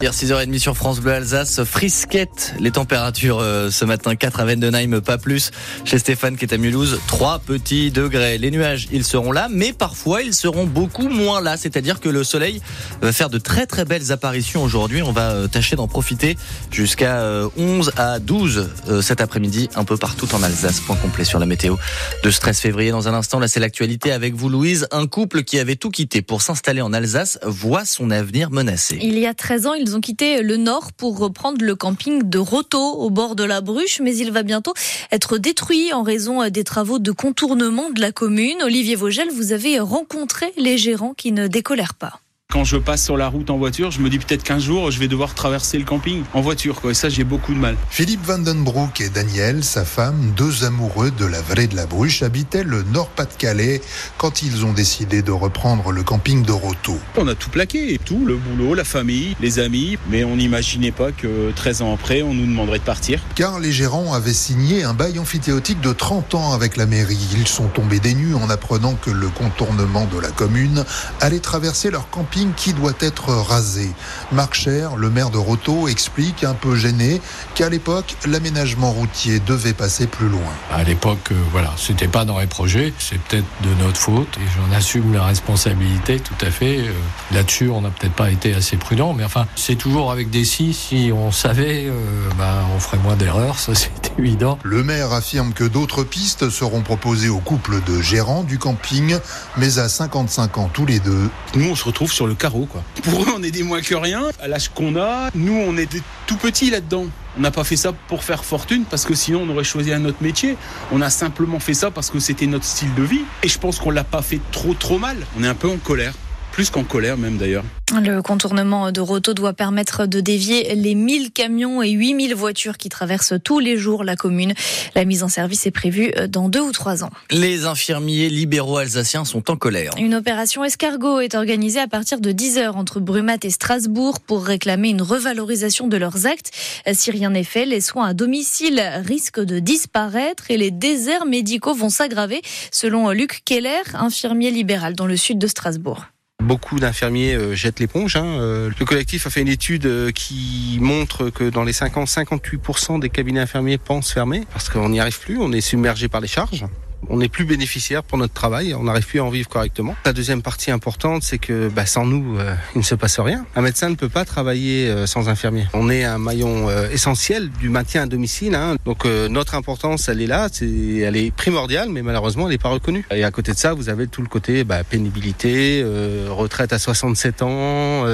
Hier 6h30 sur France Bleu Alsace, frisquette les températures euh, ce matin 4 à Vendenheim, pas plus. Chez Stéphane qui est à Mulhouse, 3 petits degrés. Les nuages, ils seront là, mais parfois ils seront beaucoup moins là. C'est-à-dire que le soleil va faire de très très belles apparitions aujourd'hui. On va euh, tâcher d'en profiter jusqu'à 11 euh, à 12 cet après-midi, un peu partout en Alsace. Point complet sur la météo de ce 13 février. Dans un instant, là c'est l'actualité avec vous Louise. Un couple qui avait tout quitté pour s'installer en Alsace voit son avenir menacé. Il y a 13 ans, ils ont quitté le nord pour reprendre le camping de Roto au bord de la Bruche, mais il va bientôt être détruit en raison des travaux de contournement de la commune. Olivier Vogel, vous avez rencontré les gérants qui ne décolèrent pas. Quand je passe sur la route en voiture, je me dis peut-être qu'un jour, je vais devoir traverser le camping en voiture. Quoi. Et ça, j'ai beaucoup de mal. Philippe Vandenbroek et Daniel, sa femme, deux amoureux de la vallée de la Bruche, habitaient le Nord-Pas-de-Calais quand ils ont décidé de reprendre le camping de Roto. On a tout plaqué, tout, le boulot, la famille, les amis, mais on n'imaginait pas que 13 ans après, on nous demanderait de partir. Car les gérants avaient signé un bail amphithéotique de 30 ans avec la mairie. Ils sont tombés des nues en apprenant que le contournement de la commune allait traverser leur camping qui doit être rasé. Marc Cher, le maire de Roto, explique un peu gêné qu'à l'époque, l'aménagement routier devait passer plus loin. À l'époque, euh, voilà, c'était pas dans les projets, c'est peut-être de notre faute et j'en assume la responsabilité tout à fait. Euh, là-dessus, on n'a peut-être pas été assez prudent, mais enfin, c'est toujours avec des si. Si on savait, euh, bah, on ferait moins d'erreurs, ça c'est évident. Le maire affirme que d'autres pistes seront proposées au couple de gérants du camping, mais à 55 ans tous les deux. Nous, on se retrouve sur carreau. Quoi. Pour eux, on est des moins que rien. À l'âge qu'on a, nous, on est tout petits là-dedans. On n'a pas fait ça pour faire fortune parce que sinon on aurait choisi un autre métier. On a simplement fait ça parce que c'était notre style de vie. Et je pense qu'on l'a pas fait trop trop mal. On est un peu en colère plus qu'en colère même d'ailleurs. Le contournement de Roto doit permettre de dévier les 1000 camions et 8000 voitures qui traversent tous les jours la commune. La mise en service est prévue dans deux ou trois ans. Les infirmiers libéraux alsaciens sont en colère. Une opération escargot est organisée à partir de 10h entre Brumat et Strasbourg pour réclamer une revalorisation de leurs actes. Si rien n'est fait, les soins à domicile risquent de disparaître et les déserts médicaux vont s'aggraver, selon Luc Keller, infirmier libéral dans le sud de Strasbourg. Beaucoup d'infirmiers euh, jettent l'éponge. Hein. Euh, le collectif a fait une étude euh, qui montre que dans les 5 ans, 58% des cabinets infirmiers pensent fermer parce qu'on n'y arrive plus, on est submergé par les charges on n'est plus bénéficiaire pour notre travail, on n'arrive plus à en vivre correctement. La deuxième partie importante, c'est que bah, sans nous, euh, il ne se passe rien. Un médecin ne peut pas travailler euh, sans infirmier. On est un maillon euh, essentiel du maintien à domicile. Hein. Donc notre importance, elle est là, c'est, elle est primordiale, mais malheureusement, elle n'est pas reconnue. Et à côté de ça, vous avez tout le côté bah, pénibilité, retraite à 67 ans,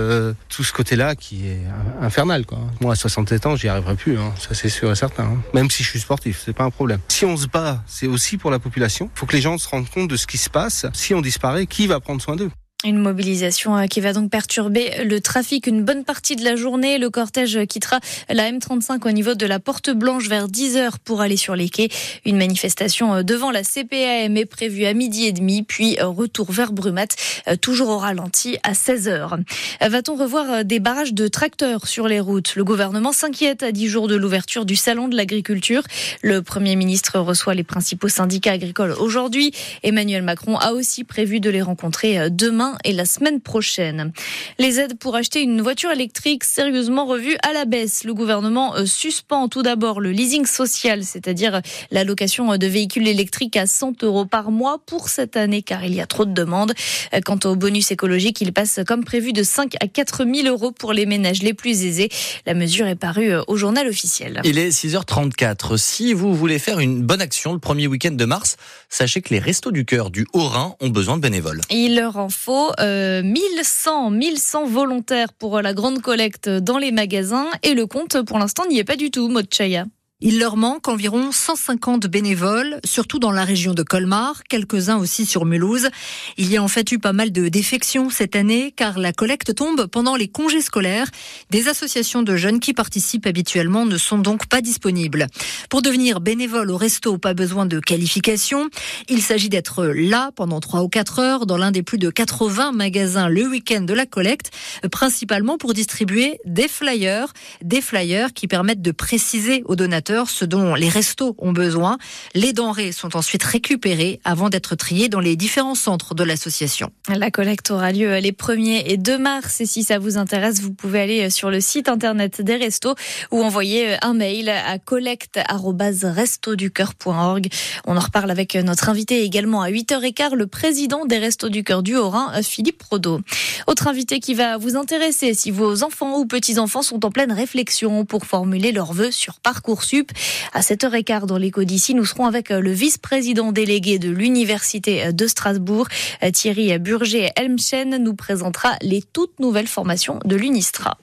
tout ce côté-là qui est infernal. Quoi. Moi, à 67 ans, j'y arriverai plus, hein. ça c'est sûr et certain. Hein. Même si je suis sportif, c'est pas un problème. Si on se bat, c'est aussi pour la population il faut que les gens se rendent compte de ce qui se passe. Si on disparaît, qui va prendre soin d'eux? Une mobilisation euh, qui va donc perturber le trafic une bonne partie de la journée. Le cortège quittera la M35 au niveau de la Porte Blanche vers 10h pour aller sur les quais. Une manifestation euh, devant la CPAM est prévue à midi et demi, puis euh, retour vers Brumat, toujours au ralenti à 16h. Va-t-on revoir des barrages de tracteurs sur les routes? Le gouvernement s'inquiète à 10 jours de l'ouverture du salon de l'agriculture. Le Premier ministre reçoit les principaux syndicats agricoles aujourd'hui. Emmanuel Macron a aussi prévu de les rencontrer demain et la semaine prochaine. Les aides pour acheter une voiture électrique sérieusement revues à la baisse. Le gouvernement euh, suspend tout d'abord le leasing social, c'est-à-dire la location de véhicules électriques à 100 euros par mois pour cette année car il y a trop de demandes. Euh, quant au bonus écologique, il passe comme prévu de 5 à 4 000 euros pour les ménages les plus aisés. La mesure est parue euh, au journal officiel. Il est 6h34. Si vous voulez faire une bonne action le premier week-end de mars, sachez que les Restos du Cœur du Haut-Rhin ont besoin de bénévoles. Il leur en faut 1100, 1100 volontaires pour la grande collecte dans les magasins et le compte pour l'instant n'y est pas du tout, Maud Chaya. Il leur manque environ 150 bénévoles, surtout dans la région de Colmar, quelques-uns aussi sur Mulhouse. Il y a en fait eu pas mal de défections cette année car la collecte tombe pendant les congés scolaires. Des associations de jeunes qui participent habituellement ne sont donc pas disponibles. Pour devenir bénévole au resto, pas besoin de qualification. Il s'agit d'être là pendant 3 ou 4 heures dans l'un des plus de 80 magasins le week-end de la collecte, principalement pour distribuer des flyers, des flyers qui permettent de préciser aux donateurs ce dont les restos ont besoin. Les denrées sont ensuite récupérées avant d'être triées dans les différents centres de l'association. La collecte aura lieu les 1er et 2 mars et si ça vous intéresse, vous pouvez aller sur le site internet des restos ou envoyer un mail à collecte@restoducœur.org. On en reparle avec notre invité également à 8h15, le président des Restos du Cœur du Haut-Rhin, Philippe Rodeau. Autre invité qui va vous intéresser si vos enfants ou petits-enfants sont en pleine réflexion pour formuler leurs vœux sur Parcoursup. À 7h15 dans l'écho d'ici, nous serons avec le vice-président délégué de l'Université de Strasbourg, Thierry Burger-Elmchen, nous présentera les toutes nouvelles formations de l'UNISTRA.